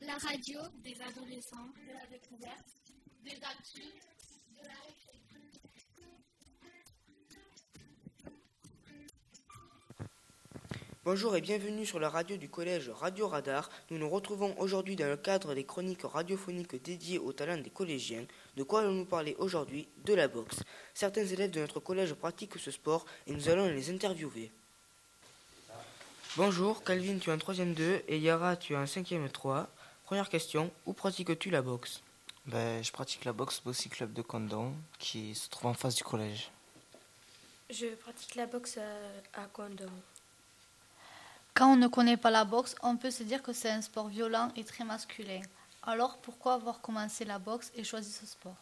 La radio des adolescents, de la découverte, des adultes, de. Bonjour et bienvenue sur la radio du collège Radio Radar. Nous nous retrouvons aujourd'hui dans le cadre des chroniques radiophoniques dédiées aux talents des collégiens. De quoi allons-nous parler aujourd'hui? De la boxe. Certains élèves de notre collège pratiquent ce sport et nous allons les interviewer. Bonjour, Calvin, tu es en 3ème 2 et Yara, tu es en 5ème 3. Première question, où pratiques-tu la boxe? Ben, Je pratique la boxe au Bossy Club de Condon qui se trouve en face du collège. Je pratique la boxe à, à Condon. Quand on ne connaît pas la boxe, on peut se dire que c'est un sport violent et très masculin. Alors pourquoi avoir commencé la boxe et choisi ce sport?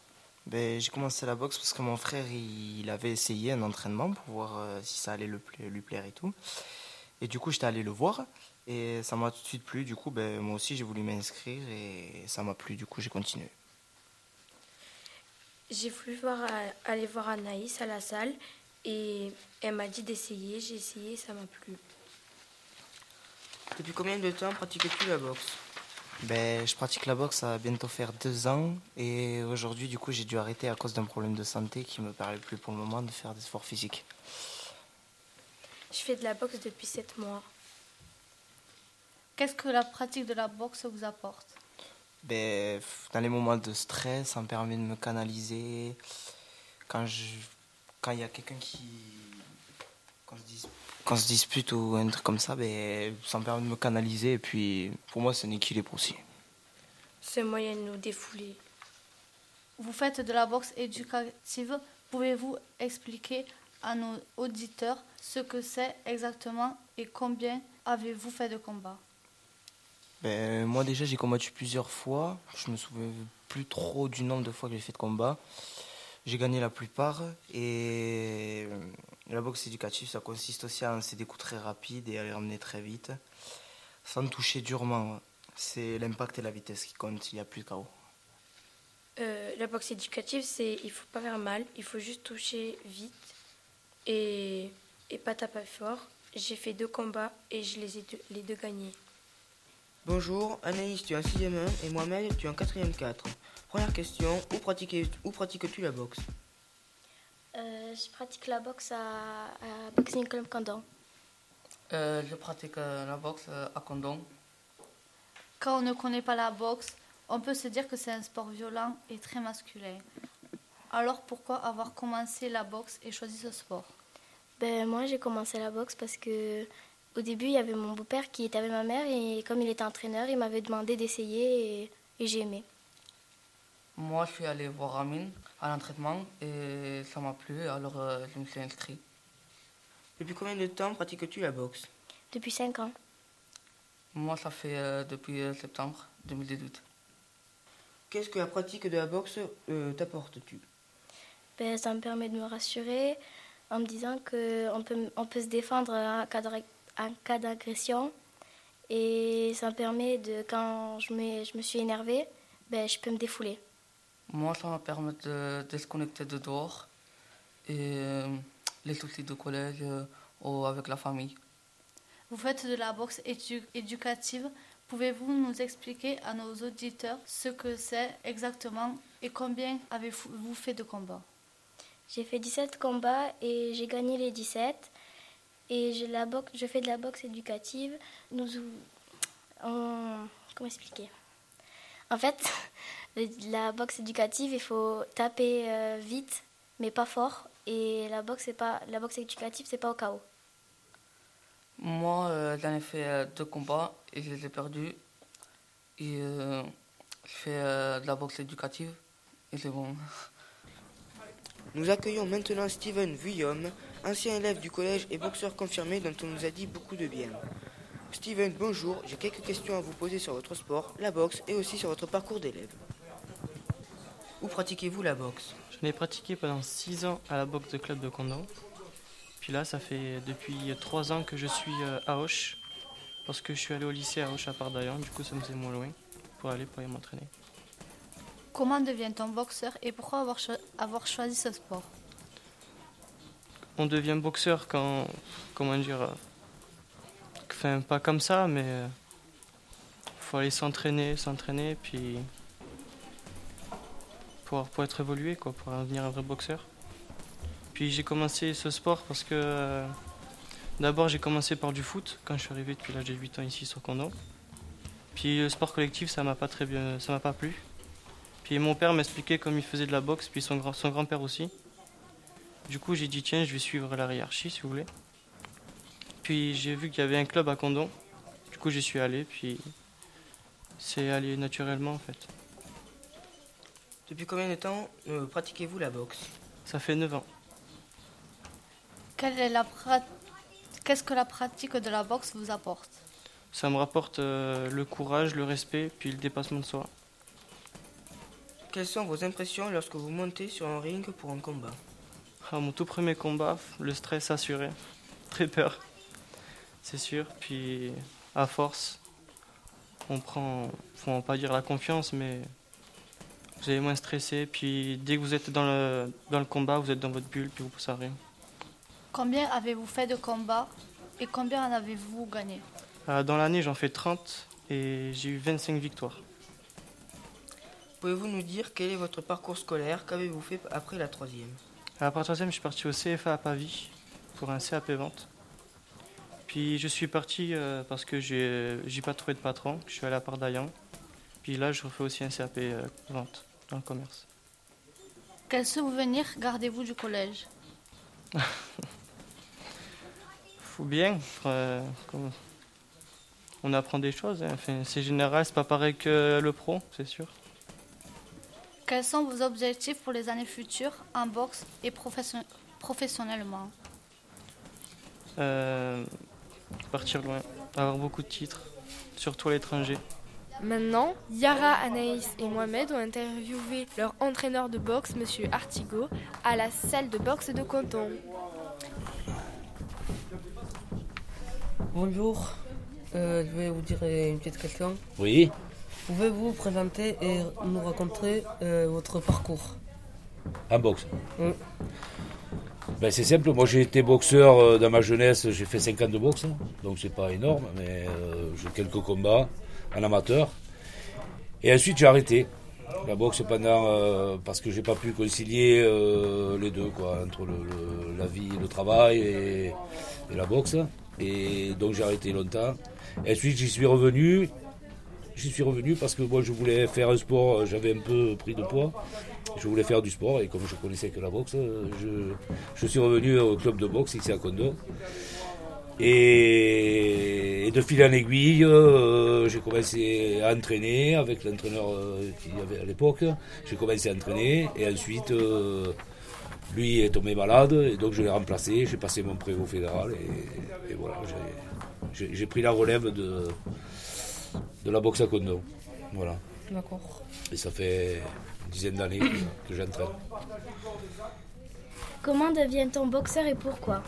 Ben, J'ai commencé la boxe parce que mon frère il, avait essayé un entraînement pour voir euh, si ça allait le, lui plaire et tout. Et du coup j'étais allé le voir et ça m'a tout de suite plu. Du coup ben, moi aussi j'ai voulu m'inscrire et ça m'a plu. Du coup j'ai continué. J'ai voulu voir, aller voir Anaïs à la salle et elle m'a dit d'essayer. J'ai essayé, ça m'a plu. Depuis combien de temps pratiques-tu la boxe? Ben, Je pratique la boxe, va bientôt faire deux ans. Et aujourd'hui, du coup, j'ai dû arrêter à cause d'un problème de santé qui ne me permet plus pour le moment de faire des sports physiques. Je fais de la boxe depuis sept mois. Qu'est-ce que la pratique de la boxe vous apporte? Ben, Dans les moments de stress, ça me permet de me canaliser. Quand je, quand il y a quelqu'un qui, quand je dis quand on se dispute ou un truc comme ça, ben, ça me permet de me canaliser. Et puis, pour moi, c'est un équilibre aussi. C'est un moyen de nous défouler. Vous faites de la boxe éducative. Pouvez-vous expliquer à nos auditeurs ce que c'est exactement et combien avez-vous fait de combats? Ben, Moi, déjà, j'ai combattu plusieurs fois. Je me souviens plus trop du nombre de fois que j'ai fait de combat. J'ai gagné la plupart et la boxe éducative, ça consiste aussi à lancer des coups très rapides et à les ramener très vite, sans toucher durement. C'est l'impact et la vitesse qui comptent, il n'y a plus de chaos. Euh, la boxe éducative, c'est il faut pas faire mal, il faut juste toucher vite et, et pas taper fort. J'ai fait deux combats et je les ai deux, les deux gagnés. Bonjour, Anaïs, tu es en 6ème 1 et Mohamed, tu es en 4ème 4. Première question, où, où pratiques-tu la boxe? Euh, Je pratique la boxe à, à Boxing Club Condon. Euh, je pratique euh, la boxe à Condon. Quand on ne connaît pas la boxe, on peut se dire que c'est un sport violent et très masculin. Alors pourquoi avoir commencé la boxe et choisi ce sport? Ben, Moi j'ai commencé la boxe parce que au début il y avait mon beau-père qui était avec ma mère et comme il était entraîneur, il m'avait demandé d'essayer et, et j'ai aimé. Moi, je suis allé voir Ramin à l'entraînement et ça m'a plu, alors euh, je me suis inscrit. Depuis combien de temps pratiques-tu la boxe? Depuis 5 ans. Moi, ça fait euh, depuis euh, septembre 2018. Qu'est-ce que la pratique de la boxe t'apporte-tu? Ben, Ça me permet de me rassurer en me disant qu'on peut, on peut se défendre en cas d'agression. Et ça me permet de, quand je me, je me suis énervée, ben, je peux me défouler. Moi, ça me permet de déconnecter de dehors et euh, les soucis de collège euh, ou avec la famille. Vous faites de la boxe éducative. Pouvez-vous nous expliquer à nos auditeurs ce que c'est exactement et combien avez-vous fait de combats J'ai fait 17 combats et j'ai gagné les 17. Et je, fais de la boxe éducative. Nous, comment expliquer? En fait, la boxe éducative, il faut taper euh, vite, mais pas fort. Et la boxe, pas, la boxe éducative, c'est pas au chaos. Moi, euh, j'en ai fait euh, deux combats et je les ai perdus. Et je fais de la boxe éducative et c'est bon. Nous accueillons maintenant Steven Vuillaume, ancien élève du collège et boxeur confirmé dont on nous a dit beaucoup de bien. Steven, bonjour. J'ai quelques questions à vous poser sur votre sport, la boxe et aussi sur votre parcours d'élève. Où pratiquez-vous la boxe? Je l'ai pratiqué pendant 6 ans à la boxe de club de Condon. Puis là, ça fait depuis 3 ans que je suis euh, à Auch, parce que je suis allé au lycée à Auch à Pardaillon, du coup ça me faisait moins loin pour aller pour m'entraîner. Comment devient-on boxeur et pourquoi avoir, avoir choisi ce sport? On devient boxeur quand, comment dire, euh, enfin pas comme ça, mais euh, faut aller s'entraîner, s'entraîner, puis pour, pour être évolué, quoi, pour devenir un vrai boxeur. Puis j'ai commencé ce sport parce que euh, d'abord j'ai commencé par du foot quand je suis arrivé depuis l'âge de 8 ans ici sur Condon. Puis le sport collectif ça m'a pas très bien, ça m'a pas plu. Puis mon père m'expliquait comme il faisait de la boxe, puis son, grand, son grand-père aussi. Du coup j'ai dit tiens je vais suivre la hiérarchie si vous voulez. Puis j'ai vu qu'il y avait un club à Condon. Du coup j'y suis allé, puis c'est allé naturellement en fait. Depuis combien de temps euh, pratiquez-vous la boxe? Ça fait 9 ans. Quelle est la prat- Qu'est-ce que la pratique de la boxe vous apporte? Ça me rapporte euh, le courage, le respect, puis le dépassement de soi. Quelles sont vos impressions lorsque vous montez sur un ring pour un combat Ah, mon tout premier combat, le stress assuré. Très peur, c'est sûr. Puis à force, on prend, faut pas dire la confiance, mais vous avez moins stressé. Puis dès que vous êtes dans le, dans le combat, vous êtes dans votre bulle, puis vous passez à rien. Combien avez-vous fait de combats et combien en avez-vous gagné? Euh, Dans l'année, j'en fais 30 et j'ai eu 25 victoires. Pouvez-vous nous dire quel est votre parcours scolaire? Qu'avez-vous fait après la troisième? À la troisième, je suis parti au CFA à Pavie pour un CAP vente. Puis je suis parti euh, parce que j'ai j'ai pas trouvé de patron. Je suis allé à Pardaillan. Puis là, je refais aussi un CAP euh, vente dans le commerce. Quels souvenirs gardez-vous du collège? Faut bien. euh, on apprend des choses. hein. Enfin, c'est général, c'est pas pareil que le pro, c'est sûr. Quels sont vos objectifs pour les années futures en boxe et profession- professionnellement? Euh, partir loin, avoir beaucoup de titres, surtout à l'étranger. Maintenant, Yara, Anaïs et Mohamed ont interviewé leur entraîneur de boxe, Monsieur Artigo, à la salle de boxe de Canton. Bonjour, Euh, je vais vous dire une petite question. Oui. Pouvez-vous vous présenter et nous raconter euh, votre parcours? En boxe ben, C'est simple, moi j'ai été boxeur euh, dans ma jeunesse, j'ai fait 5 ans de boxe, donc c'est pas énorme, mais euh, j'ai quelques combats en amateur. Et ensuite j'ai arrêté la boxe pendant. parce que j'ai pas pu concilier les deux, quoi, entre le, le- la vie, le travail et, et la boxe. Et donc j'ai arrêté longtemps. Et ensuite j'y suis revenu. J'y suis revenu parce que moi je voulais faire un sport, euh, j'avais un peu pris de poids. Je voulais faire du sport et comme je connaissais que la boxe, euh, je, suis revenu au club de boxe ici à Condon. Et, de fil en aiguille, euh, j'ai commencé à entraîner avec l'entraîneur qu'il y avait à l'époque. J'ai commencé à entraîner et ensuite lui est tombé malade et donc je l'ai remplacé. J'ai passé mon prévôt fédéral et, voilà, j'ai pris la relève de, de la boxe à Condon. Voilà. D'accord. Et ça fait une dizaine d'années que, que j'entraîne. Comment devient-on boxeur et pourquoi?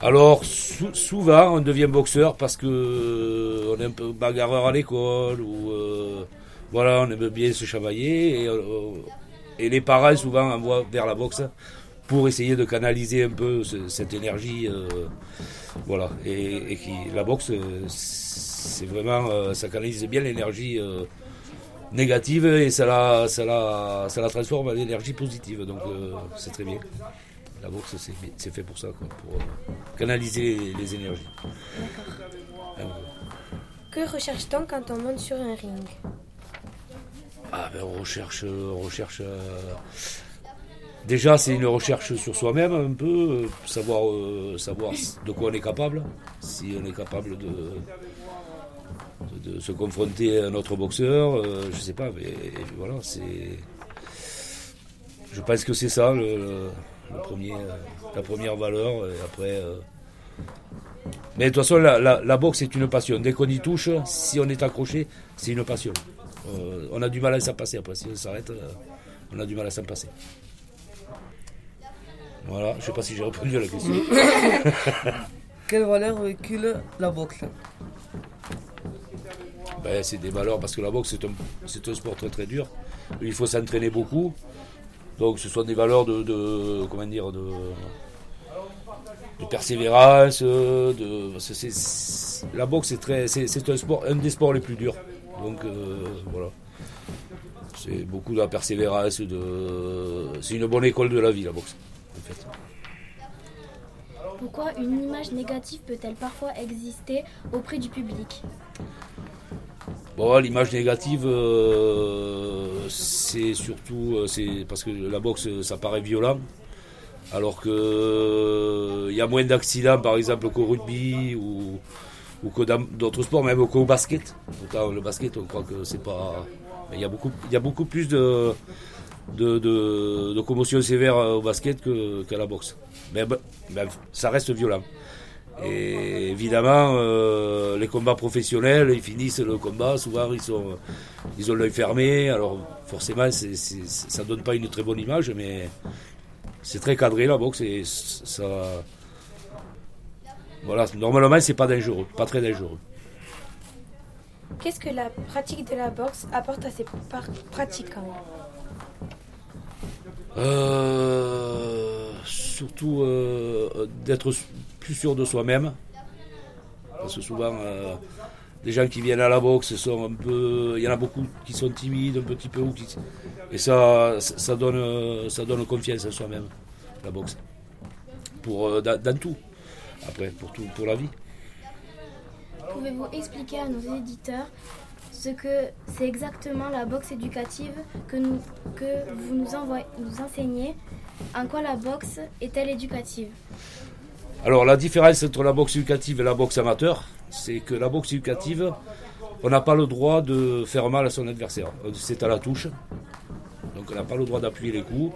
Alors, sou- souvent, on devient boxeur parce que euh, on est un peu bagarreur à l'école ou euh, voilà, on aime bien se chavailler et, euh, et les parents souvent envoient vers la boxe pour essayer de canaliser un peu ce- cette énergie, euh, voilà. Et, et qui, la boxe, euh, c'est vraiment, euh, ça canalise bien l'énergie euh, négative et ça la, ça la, ça la transforme en énergie positive. Donc, c'est très bien. La boxe, c'est fait pour ça, quoi, pour canaliser les, les énergies. Ah. Que recherche-t-on quand on monte sur un ring? Ah ben on recherche, on recherche. euh, Déjà, c'est une recherche sur soi-même un peu, euh, savoir, euh, savoir de quoi on est capable, si on est capable de, se confronter à notre boxeur, euh, je sais pas, mais voilà, c'est. Je pense que c'est ça le, premier, la première valeur, après. Mais de toute façon, la, la- boxe est une passion. Dès qu'on y touche, si on est accroché, c'est une passion. On a du mal à s'en passer après. Si on s'arrête, on a du mal à s'en passer. Voilà, je sais pas si j'ai répondu à la question. Quelle valeur véhicule la boxe? Ben, c'est des valeurs parce que la boxe c'est un, sport très très dur. Il faut s'entraîner beaucoup. Donc ce sont des valeurs de, de- comment dire de, de persévérance, de que c'est c'est- la boxe, c'est très, c'est, c'est un sport, un des sports les plus durs. Donc euh, voilà. C'est beaucoup de la persévérance, de, c'est une bonne école de la vie, la boxe. Pourquoi une image négative peut-elle parfois exister auprès du public? Bon, l'image négative, euh, c'est surtout euh, c'est parce que la boxe, ça paraît violent, alors que euh, il y a moins d'accidents, par exemple, qu'au rugby ou, ou que dans d'autres sports, même qu'au basket. Pourtant, le basket, on croit que c'est pas. Il y y a beaucoup plus de de, de, de commotions sévères au basket qu'à la boxe. Mais ben, ben, ça reste violent. Et évidemment, euh, les combats professionnels, ils finissent le combat, souvent ils, sont, ils ont l'œil fermé, alors forcément ça donne pas une très bonne image, mais c'est très cadré la boxe et ça... Voilà, normalement c'est pas dangereux, pas très dangereux. Qu'est-ce que la pratique de la boxe apporte à ses pratiquants? Euh, surtout euh, d'être plus sûr de soi-même. Parce que souvent, euh, les gens qui viennent à la boxe sont un peu. Il y en a beaucoup qui sont timides, un petit peu. ou qui- et ça, donne, ça donne confiance en soi-même, la boxe. Pour, euh, dans, dans tout. Après, pour, tout, pour la vie. Pouvez-vous expliquer à nos éditeurs ce que c'est exactement la boxe éducative que, nous, que vous nous, enseignez En quoi la boxe est-elle éducative? Alors la différence entre la boxe éducative et la boxe amateur, c'est que la boxe éducative, on n'a pas le droit de faire mal à son adversaire. C'est à la touche. Donc on n'a pas le droit d'appuyer les coups.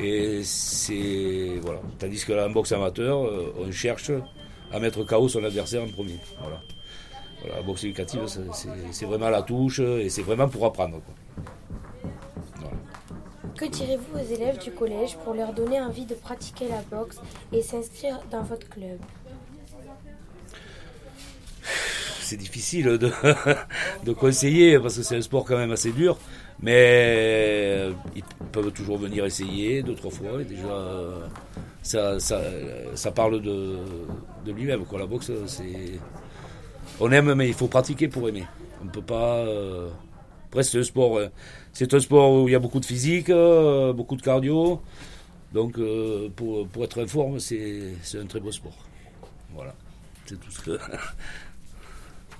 Et c'est. Voilà. Tandis que la boxe amateur, euh, on cherche à mettre KO son adversaire en premier. Voilà. Voilà, la boxe éducative, c'est- vraiment à la touche et c'est vraiment pour apprendre. quoi. Que direz-vous aux élèves du collège pour leur donner envie de pratiquer la boxe et s'inscrire dans votre club? C'est difficile de, de conseiller parce que c'est un sport quand même assez dur. Mais ils peuvent toujours venir essayer deux, trois fois. Et déjà, ça, ça, ça parle de, de lui-même. La boxe, c'est. On aime, mais il faut pratiquer pour aimer. On ne peut pas. euh, Après, c'est un sport. euh, C'est un sport où il y a beaucoup de physique, euh, beaucoup de cardio. Donc, euh, pour, pour être en forme, c'est c'est un très beau sport. Voilà. C'est tout ce que.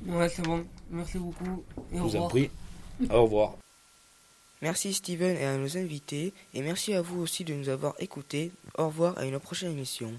Ouais, c'est bon. Merci beaucoup. Et Je au vous en revoir. prie. Au revoir. Merci Steven et à nos invités, et merci à vous aussi de nous avoir écoutés. Au revoir à une prochaine émission.